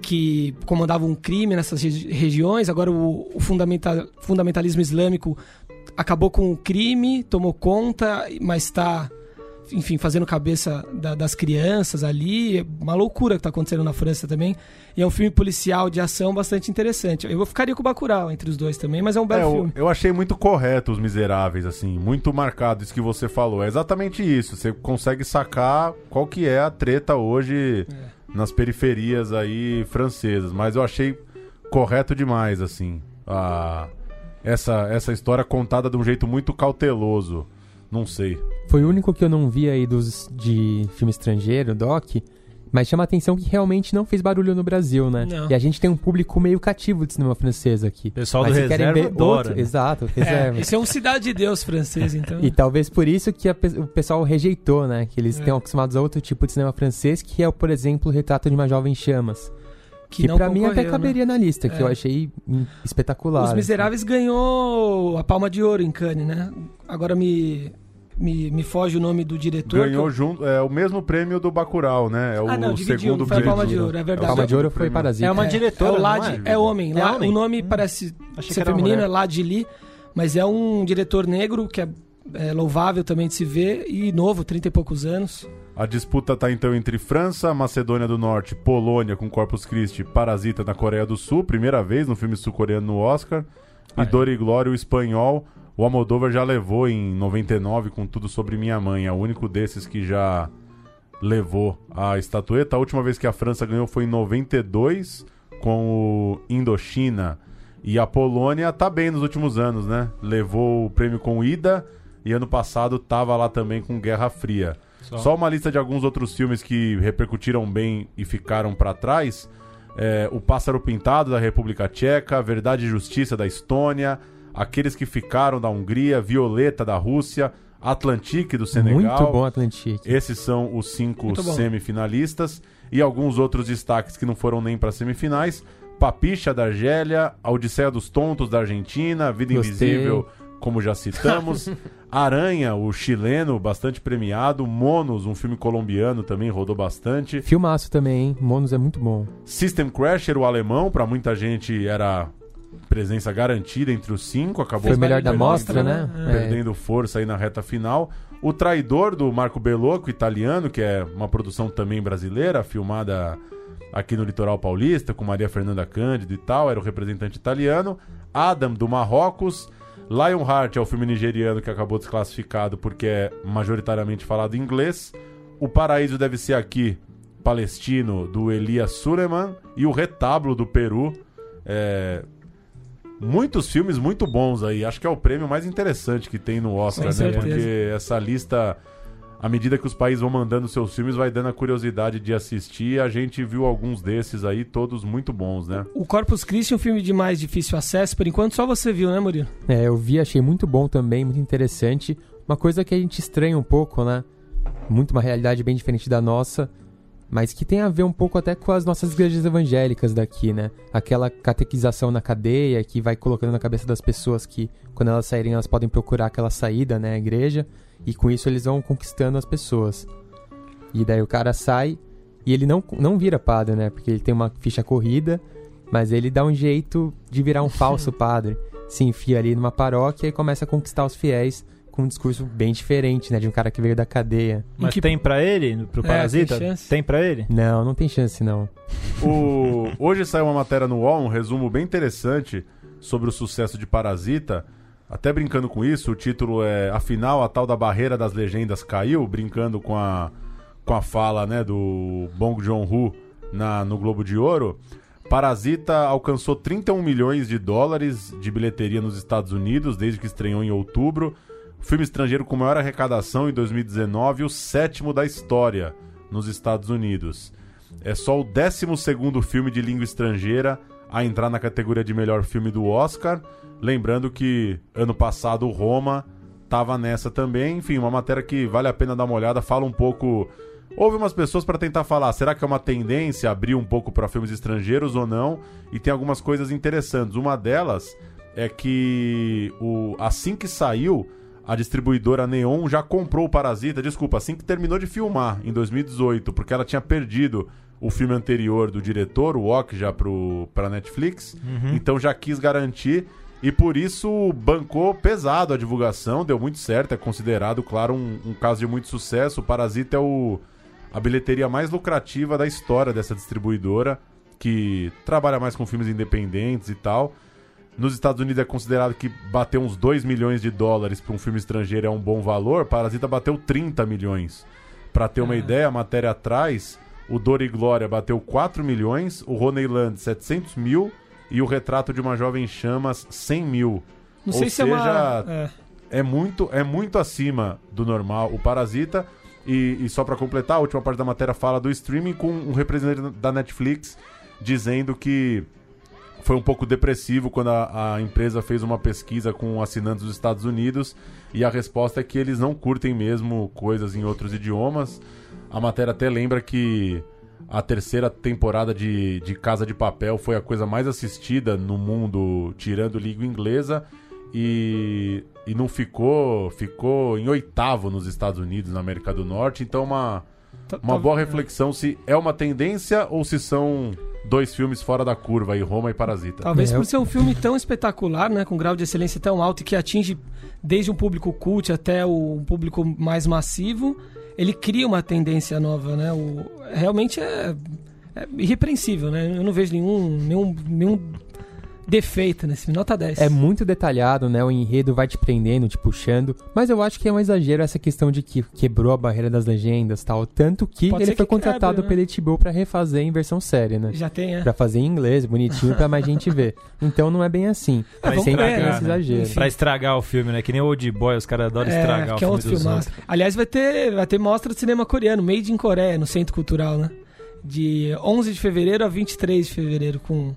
que comandavam um crime nessas regi- regiões. Agora o, o fundamental, fundamentalismo islâmico acabou com o crime, tomou conta, mas está, enfim, fazendo cabeça da- das crianças ali. É uma loucura que está acontecendo na França também. E é um filme policial de ação bastante interessante. Eu ficaria com o Bacurau entre os dois também, mas é um É, belo eu, filme. eu achei muito correto Os Miseráveis, assim, muito marcado isso que você falou. É exatamente isso. Você consegue sacar qual que é a treta hoje nas periferias aí francesas. Mas eu achei correto demais, assim, a, essa, essa história contada de um jeito muito cauteloso. Não sei. Foi o único que eu não vi aí dos de filme estrangeiro, Doc. Mas chama a atenção que realmente não fez barulho no Brasil, né? Não. E a gente tem um público meio cativo de cinema francês aqui. Pessoal Mas do se querem Reserva ver adora, outro- né? Exato, É, reserva. esse é um Cidade de Deus francês, então. E talvez por isso que pe- o pessoal rejeitou, né? Que eles É. estão acostumados a outro tipo de cinema francês, que é, por exemplo, o Retrato de uma Jovem em Chamas. Que, não pra mim até né? caberia na lista, que É. eu achei espetacular. Os Miseráveis ganhou a Palma de Ouro em Cannes, né? Agora me, me, me foge o nome do diretor. Ganhou eu- junto, é o mesmo prêmio do Bacurau, né? É o Ah, não, dividiu, segundo foi prêmio. Palma de do- Ouro, é verdade. Palma de Ouro foi. Parasita. É uma É, diretora, é o não Lad, é? é homem. É Lá- homem? O nome Hum. parece ser feminino, mulher. é Lad Lee, mas é um diretor negro que é, é louvável também de se ver e novo, 30 e poucos anos. A disputa tá então entre França, Macedônia do Norte, Polônia com Corpus Christi, Parasita na Coreia do Sul, primeira vez no filme sul-coreano no Oscar, Ah, e é. Dor e Glória, o espanhol. O Almodóvar já levou em 99 com Tudo Sobre Minha Mãe, é o único desses que já levou a estatueta. A última vez que a França ganhou foi em 92 com o Indochina. E a Polônia tá bem nos últimos anos, né? Levou o prêmio com Ida e ano passado tava lá também com Guerra Fria. Só, uma lista de alguns outros filmes que repercutiram bem e ficaram pra trás. É, o Pássaro Pintado da República Tcheca, Verdade e Justiça da Estônia, Aqueles que Ficaram da Hungria, Violeta da Rússia, Atlantique do Senegal. Muito bom Atlantique. Esses são os cinco semifinalistas e alguns outros destaques que não foram nem para semifinais. Papicha da Argélia, A Odisseia dos Tontos da Argentina, Vida Gostei. Invisível, como já citamos, Aranha, o chileno, bastante premiado, Monos, um filme colombiano também rodou bastante. Filmaço também, hein? Monos é muito bom. System Crasher, o alemão, para muita gente era presença garantida entre os cinco, acabou Foi o melhor da perdendo, mostra, né? né? É. É. perdendo força aí na reta final. O Traidor do Marco Bellocco, italiano, que é uma produção também brasileira, filmada aqui no litoral paulista, com Maria Fernanda Cândido e tal, era o representante italiano. Adam do Marrocos, Lionheart é o filme nigeriano que acabou desclassificado porque é majoritariamente falado em inglês. O Paraíso Deve Ser Aqui, palestino, do Elias Suleiman. E o Retábulo, do Peru. É, Muitos filmes muito bons aí. Acho que é o prêmio mais interessante que tem no Oscar, Com né? certeza. Porque essa lista, à medida que os países vão mandando seus filmes, vai dando a curiosidade de assistir. A gente viu alguns desses aí, todos muito bons, né? O Corpus Christi é um filme de mais difícil acesso, por enquanto só você viu, né, Murilo? É, eu vi, achei muito bom também, muito interessante. Uma coisa que a gente estranha um pouco, né? Muito uma realidade bem diferente da nossa, mas que tem a ver um pouco até com as nossas igrejas evangélicas daqui, né? Aquela catequização na cadeia que vai colocando na cabeça das pessoas que quando elas saírem elas podem procurar aquela saída, né, a igreja, e com isso eles vão conquistando as pessoas. E daí o cara sai e ele não, não vira padre, né? Porque ele tem uma ficha corrida, mas ele dá um jeito de virar um falso padre. Se enfia ali numa paróquia e começa a conquistar os fiéis com um discurso bem diferente, né? De um cara que veio da cadeia. Mas que- tem pra ele, pro É, Parasita? tem chance. tem pra ele? Não, não tem chance não. O... Hoje saiu uma matéria no UOL, um resumo bem interessante sobre o sucesso de Parasita. Até brincando com isso, o título é Afinal, a tal da barreira das legendas caiu, brincando com a, com a fala né, do Bong Joon-ho na, no Globo de Ouro. Parasita alcançou 31 milhões de dólares de bilheteria nos Estados Unidos desde que estreou em outubro. O filme estrangeiro com maior arrecadação em 2019 e o sétimo da história nos Estados Unidos. É só o 12 filme de língua estrangeira a entrar na categoria de melhor filme do Oscar. Lembrando que ano passado o Roma tava nessa também. Enfim, uma matéria que vale a pena dar uma olhada. Fala um pouco. Houve umas pessoas para tentar falar, será que é uma tendência abrir um pouco para filmes estrangeiros ou não? E tem algumas coisas interessantes. Uma delas é que o assim que saiu, a distribuidora Neon já comprou o Parasita, desculpa, assim que terminou de filmar em 2018, porque ela tinha perdido o filme anterior do diretor, o Ok, já pro, pra Netflix. Então já quis garantir e por isso bancou pesado a divulgação, deu muito certo, é considerado, claro, um, um caso de muito sucesso. O Parasita é o, a bilheteria mais lucrativa da história dessa distribuidora, que trabalha mais com filmes independentes e tal. Nos Estados Unidos é considerado que bater uns 2 milhões de dólares para um filme estrangeiro é um bom valor. Parasita bateu 30 milhões. Para ter uma Ah. ideia, a matéria atrás, o Dor e Glória bateu 4 milhões, o Honeyland 700 mil e o Retrato de uma Jovem Chamas 100 mil. Não Ou sei se é seja, uma. é. É muito, é muito acima do normal o Parasita. E, e só pra completar, a última parte da matéria fala do streaming com um representante da Netflix dizendo que foi um pouco depressivo quando a, a empresa fez uma pesquisa com assinantes dos Estados Unidos e a resposta é que eles não curtem mesmo coisas em outros idiomas. A matéria até lembra que a terceira temporada de, de Casa de Papel foi a coisa mais assistida no mundo, tirando língua inglesa, e, e não ficou, ficou em oitavo nos Estados Unidos, na América do Norte. Então, uma, uma tá- boa reflexão se é uma tendência ou se são dois filmes fora da curva, aí, Roma e Parasita. Talvez É, por ser um filme tão espetacular, né, com grau de excelência tão alto e que atinge desde um público cult até o um público mais massivo, ele cria uma tendência nova, né? O, realmente é, é irrepreensível, né? Eu não vejo nenhum, nenhum, nenhum defeito nesse filme. Nota 10. É muito detalhado, né? O enredo vai te prendendo, te puxando. Mas eu acho que é um exagero essa questão de que quebrou a barreira das legendas tal. Tanto que Pode ele foi que contratado quebre, né? pela HBO pra refazer em versão série, né? Já tem, é. Pra fazer em inglês, bonitinho, pra mais gente ver. Então não é bem assim. É, vamos Sempre ver, tem né? esse exagero. Enfim. Pra estragar o filme, né? Que nem o Old Boy, os caras adoram estragar o que é filme outro outros. Aliás, vai ter, vai ter mostra de cinema coreano, Made in Coreia, no Centro Cultural, né? De 11 de fevereiro a 23 de fevereiro, com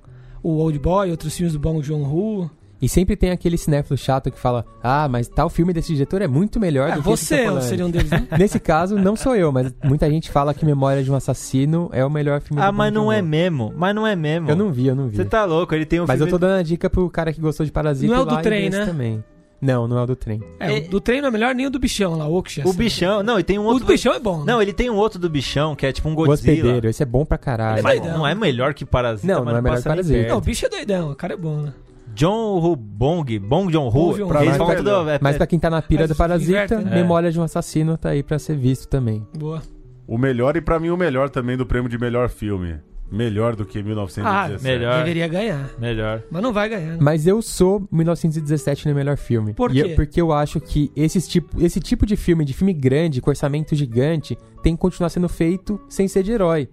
o Old Boy, outros filmes do Bong Joon-ho. E sempre tem aquele cinéfilo chato que fala: Ah, mas tal filme desse diretor é muito melhor É, do que esse que você tá falando." seria um deles, né? Nesse caso, não sou eu, mas muita gente fala que Memória de um Assassino é o melhor filme Ah, do mas Bong não é mesmo. Mas não é mesmo. Eu não vi, eu não vi. Você tá louco, ele tem um Mas eu filme... tô dando a dica pro cara que gostou de Parasita Não é o do trem, né? também. Não, não é o do trem. É, o do trem não é melhor nem o do bichão lá, o Oksha. O bichão... Não, e tem um O outro... do bichão é bom. né? Não, ele tem um outro do bichão, que é tipo um O Godzilla. Hospedeiro, esse é bom pra caralho. Mas doidão. não é melhor que Parasita, Não, mas não é melhor que Parasita. Não, o bicho é doidão, o cara é bom, né? John Hu Bong, Bong John Hu, eles falam tudo... é- Mas pra quem tá na pira Mas do Parasita, inverte, né? Memória de um Assassino tá aí pra ser visto também. Boa. O melhor e pra mim o melhor também do prêmio de melhor filme. Melhor do que 1917. Ah, melhor. Deveria ganhar. Melhor. Mas não vai ganhar. né? Mas eu sou 1917 no melhor filme. Por E eu- quê? porque eu acho que esses tipo, esse tipo de filme, de filme grande, com orçamento gigante, tem que continuar sendo feito sem ser de herói.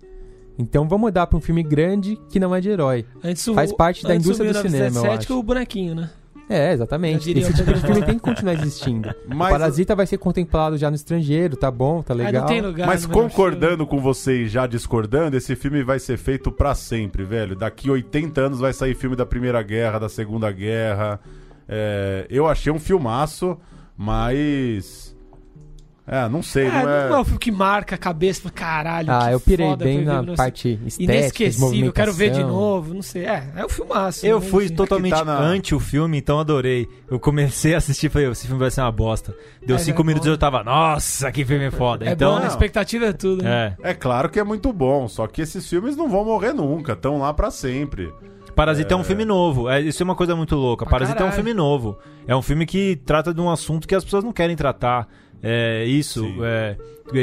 Então vamos mudar pra um filme grande que não é de herói. Antes o- Faz parte da indústria do cinema, eu 1917 que acho. o bonequinho, né? É, exatamente. Diria Esse tipo de Pedro filme tem que continuar existindo. Mas- o Parasita vai ser contemplado já no estrangeiro, tá bom, tá legal. não tem lugar. Mas concordando com vocês, já discordando, esse filme vai ser feito pra sempre, velho. Daqui 80 anos vai sair filme da Primeira Guerra, da Segunda Guerra. É, eu achei um filmaço, mas. É, não sei, filme. não É, é. não é o filme que marca a cabeça. fala, Caralho, Ah, que eu pirei foda bem na no- parte estética, Inesquecível, quero ver de novo, não sei. É, é o filmaço. Eu né? fui Enfim. totalmente tá na- anti o filme, então adorei. Eu comecei a assistir e falei, esse filme vai ser uma bosta. Deu Mas cinco é minutos e eu tava, nossa, que filme foda. É então, bom, né? não. expectativa é tudo. né? é. É claro que é muito bom, só que esses filmes não vão morrer nunca, estão lá pra sempre. Parasita é... um filme novo. É, isso é uma coisa muito louca. Pra Parasita é um caralho. filme novo. É um filme que trata de um assunto que as pessoas não querem tratar. É isso, Sim. é,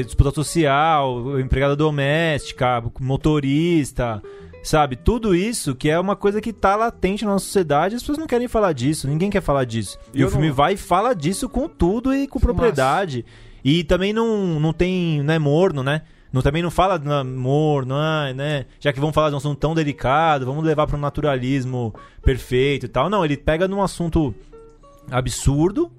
disputa social, empregada doméstica, motorista, sabe? Tudo isso que é uma coisa que tá latente na nossa sociedade, as pessoas não querem falar disso, ninguém quer falar disso. E Eu o filme não- vai e fala disso com tudo e com propriedade. E também não, não tem, não é morno, né? Não, também não fala de amor, não é, né? Já que vamos falar de um assunto tão delicado, vamos levar para um naturalismo perfeito e tal. Não, ele pega num assunto absurdo.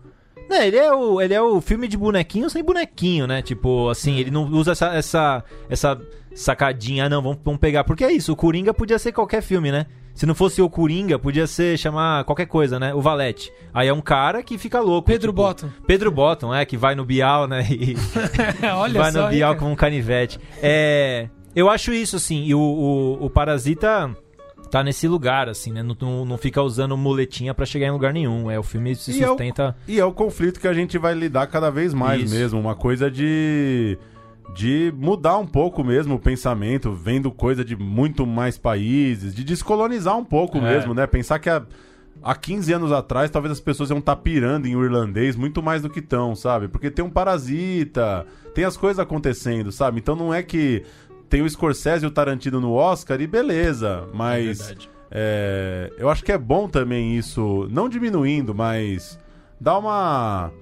Né, ele é o ele é o filme de bonequinho sem bonequinho, né? Tipo, assim, ele não usa essa essa, essa sacadinha, ah, não, vamos, vamos pegar. Porque é isso, o Coringa podia ser qualquer filme, né? Se não fosse o Coringa, podia ser chamar qualquer coisa, né? O Valete. Aí é um cara que fica louco. Pedro tipo, Bottom. Pedro Bottom, é, que vai no Bial, né? E, Olha vai só. no Bial com um canivete. É, eu acho isso, assim, e o, o, o Parasita tá nesse lugar, assim, né? Não, não, não fica usando muletinha pra chegar em lugar nenhum. É, o filme se E é o- sustenta... E é o conflito que a gente vai lidar cada vez mais Isso. mesmo. Uma coisa de. De mudar um pouco mesmo o pensamento, vendo coisa de muito mais países, de descolonizar um pouco É. mesmo, né? Pensar que há, há 15 anos atrás talvez as pessoas iam estar pirando em irlandês muito mais do que estão, sabe? Porque tem um parasita, tem as coisas acontecendo, sabe? Então não é que tem o Scorsese e o Tarantino no Oscar e beleza, mas. É, eu acho que é bom também isso, não diminuindo, mas dar uma.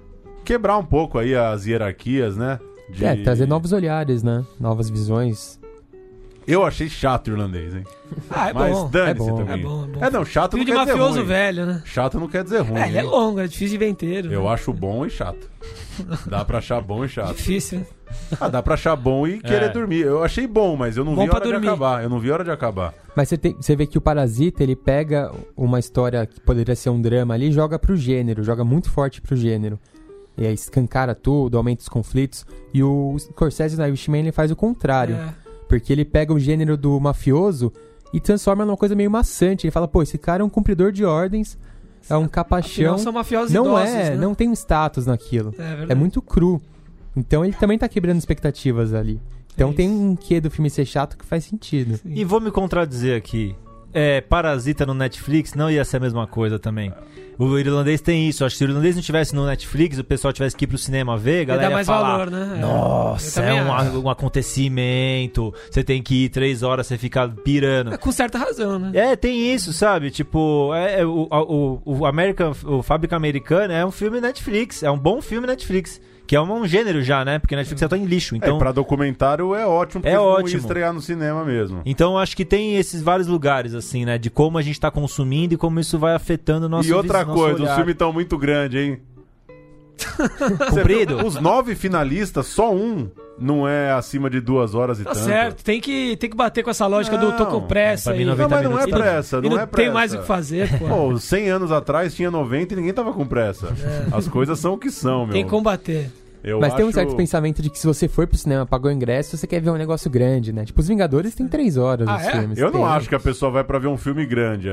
quebrar um pouco aí as hierarquias, né? De- É, trazer novos olhares, né? Novas visões. Eu achei chato o irlandês, hein? Ah, é mas bom. dane-se é bom. também. É bom, é bom. É, não, chato Filme não de quer dizer mafioso ruim. velho, né? Chato não quer dizer ruim. É, ele é hein? longo, é difícil de ver inteiro. Eu né? acho bom e chato. Dá pra achar bom e chato. Difícil. né? Ah, dá pra achar bom e querer É. dormir. Eu achei bom, mas eu não Bom vi pra hora dormir. de acabar. Eu não vi hora de acabar. Mas você, tem- você vê que o Parasita, ele pega uma história que poderia ser um drama ali e joga pro gênero, joga muito forte pro gênero. E aí escancara tudo, aumenta os conflitos. E o Scorsese no Irishman, ele faz o contrário. É. Porque ele pega o gênero do mafioso e transforma numa coisa meio maçante. Ele fala, pô, esse cara é um cumpridor de ordens, é um capachão. Afinal, são mafiosos Não idosos, é, né? não tem um status naquilo. É, verdade. É muito cru. Então ele também tá quebrando expectativas ali. Então É tem um quê do filme ser chato que faz sentido. E vou me contradizer aqui. É, Parasita no Netflix não ia ser a mesma coisa também. O irlandês tem isso. Acho que se o irlandês não tivesse no Netflix, o pessoal tivesse que ir pro cinema ver, a Ia galera ia mais falar, valor, né? É. Nossa, é um, um acontecimento. Você tem que ir três horas, você fica pirando. É, com certa razão, né? É, tem isso, sabe? Tipo, é, é, o, o, o American, o Fábrica Americana é um filme Netflix, é um bom filme Netflix, que é um, gênero já, né? Porque Netflix já tá em lixo, Então, é, pra documentário é ótimo, porque É ótimo. estrear no cinema mesmo. Então acho que tem esses vários lugares, assim, né? De como a gente tá consumindo e como isso vai afetando o nosso e outra coisa, os olhar. filmes estão muito grandes, hein? Comprido? Os nove finalistas, só um não é acima de duas horas e Tá tanto. certo, tem que, tem que bater com essa lógica do tô com Não, pressa mim. 90 Não, mas não é tá- pressa, não, não é pressa. tem mais o que fazer, pô. Pô, 100 anos atrás tinha 90 e ninguém tava com pressa. As coisas são o que são, meu. tem que combater. Eu Mas tem um acho- certo pensamento de que se você for pro cinema, pagou o ingresso, você quer ver um negócio grande, né? Tipo, os Vingadores tem três horas Ah, os é? filmes. Eu não Tem. acho que a pessoa vai pra ver um filme grande.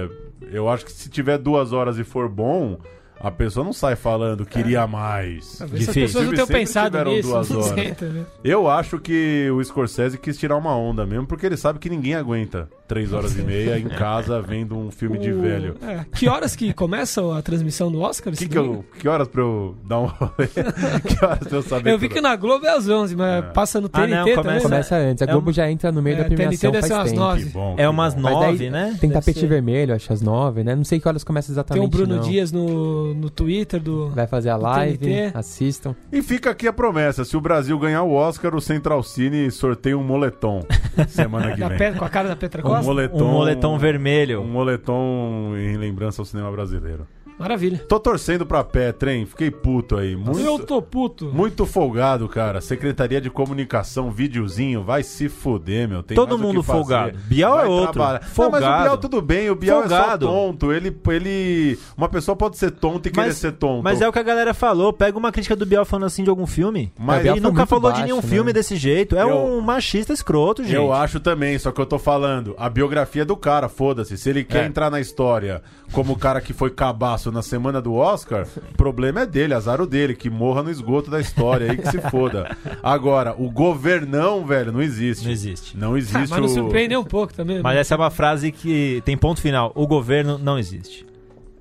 Eu acho que se tiver duas horas e for bom, a pessoa não sai falando queria mais. Talvez as Difícil. pessoas não tenham Sempre pensado tiveram nisso. duas não horas. sei, entendeu? Eu acho que o Scorsese quis tirar uma onda mesmo, porque ele sabe que ninguém aguenta três horas e meia em casa vendo um filme de O- velho. é, Que horas que começa a transmissão do Oscar? Que, que, eu, que horas pra eu dar um que horas pra eu saber? Eu vi que na Globo é às 11, mas É. passa no Ah, TNT não, também. começa- né? Começa antes. A É Globo uma- já entra no meio É, da premiação TNT deve faz ser às tempo. nove. Que bom, É umas nove, né? Tem Deve tapete ser. vermelho, acho às nove, né? Não sei que horas começa Tem exatamente. o Bruno não. Dias no, no Twitter do. Vai fazer a live, TNT. assistam. E fica aqui a promessa: se o Brasil ganhar o Oscar, o Central Cine sorteia um moletom semana que da vem. Com a cara da Petra Um moletom, Um moletom vermelho. Um moletom em lembrança ao cinema brasileiro. Maravilha. Tô torcendo pra Petra, hein? Fiquei puto aí. Muito, Eu tô puto. muito folgado, cara. Secretaria de Comunicação, videozinho, vai se fuder, meu. Tem Todo mundo folgado. Biel Vai é outro. trabalhar. Não, mas o Folgado. Biel tudo bem. O Biel Folgado. é só tonto. Ele, ele... Uma pessoa pode ser tonta e querer Mas- ser tonto. Mas é o que a galera falou. Pega uma crítica do Biel falando assim de algum filme. Mas ele nunca falou de baixo, nenhum né? filme desse jeito. É Eu- um machista escroto, gente. Eu acho também, só que eu tô falando, a biografia é do cara, foda-se. Se ele quer É. entrar na história como o cara que foi cabaço na semana do Oscar, o problema é dele, azar o dele, que morra no esgoto da história, aí que se foda. Agora, o governão, velho, não existe. Não existe. Não Ah, existe mas não o... surpreende nem um pouco também. Mas né? essa é uma frase que tem ponto final. O governo não existe.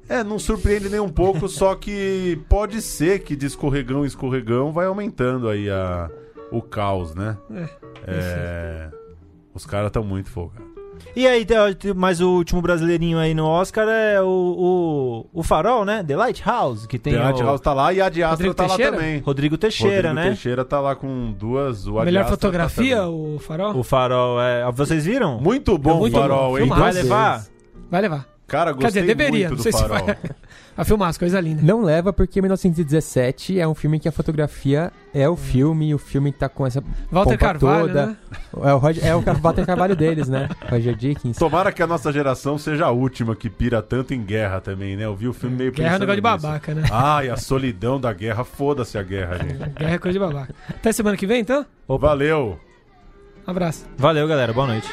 É, não surpreende nem um pouco, só que pode ser que de escorregão em escorregão vai aumentando aí a... o caos, né? É, É... Os caras estão muito folgados. E aí, mas o último brasileirinho aí no Oscar é o, o, o Farol, né? The Lighthouse, que tem The o Lighthouse tá lá e a Diastra Rodrigo tá lá Teixeira? também. Rodrigo Teixeira, Rodrigo né? Teixeira tá lá com duas. O Melhor Astra fotografia, tá o farol? O Farol é... Vocês viram? Muito bom Muito o farol, bom, hein? filmaço. Vai levar? Vai levar. Cara, Quer gostei dizer, deveria. muito Não do sei se farol. vai. Vai filmar as coisas lindas. Não leva porque 1917 é um filme que a fotografia é o filme, e o filme tá com essa Walter pompa Carvalho, toda. né? É o, Roger, é o Walter Carvalho deles, né? Roger Dickens. Tomara que a nossa geração seja a última que pira tanto em guerra também, né? Eu vi o filme meio Guerra é um negócio de babaca, né? Ai, a solidão da guerra. Foda-se a guerra, gente. Guerra é coisa de babaca. Até semana que vem, então? Valeu! Um abraço. Valeu, galera. Boa noite.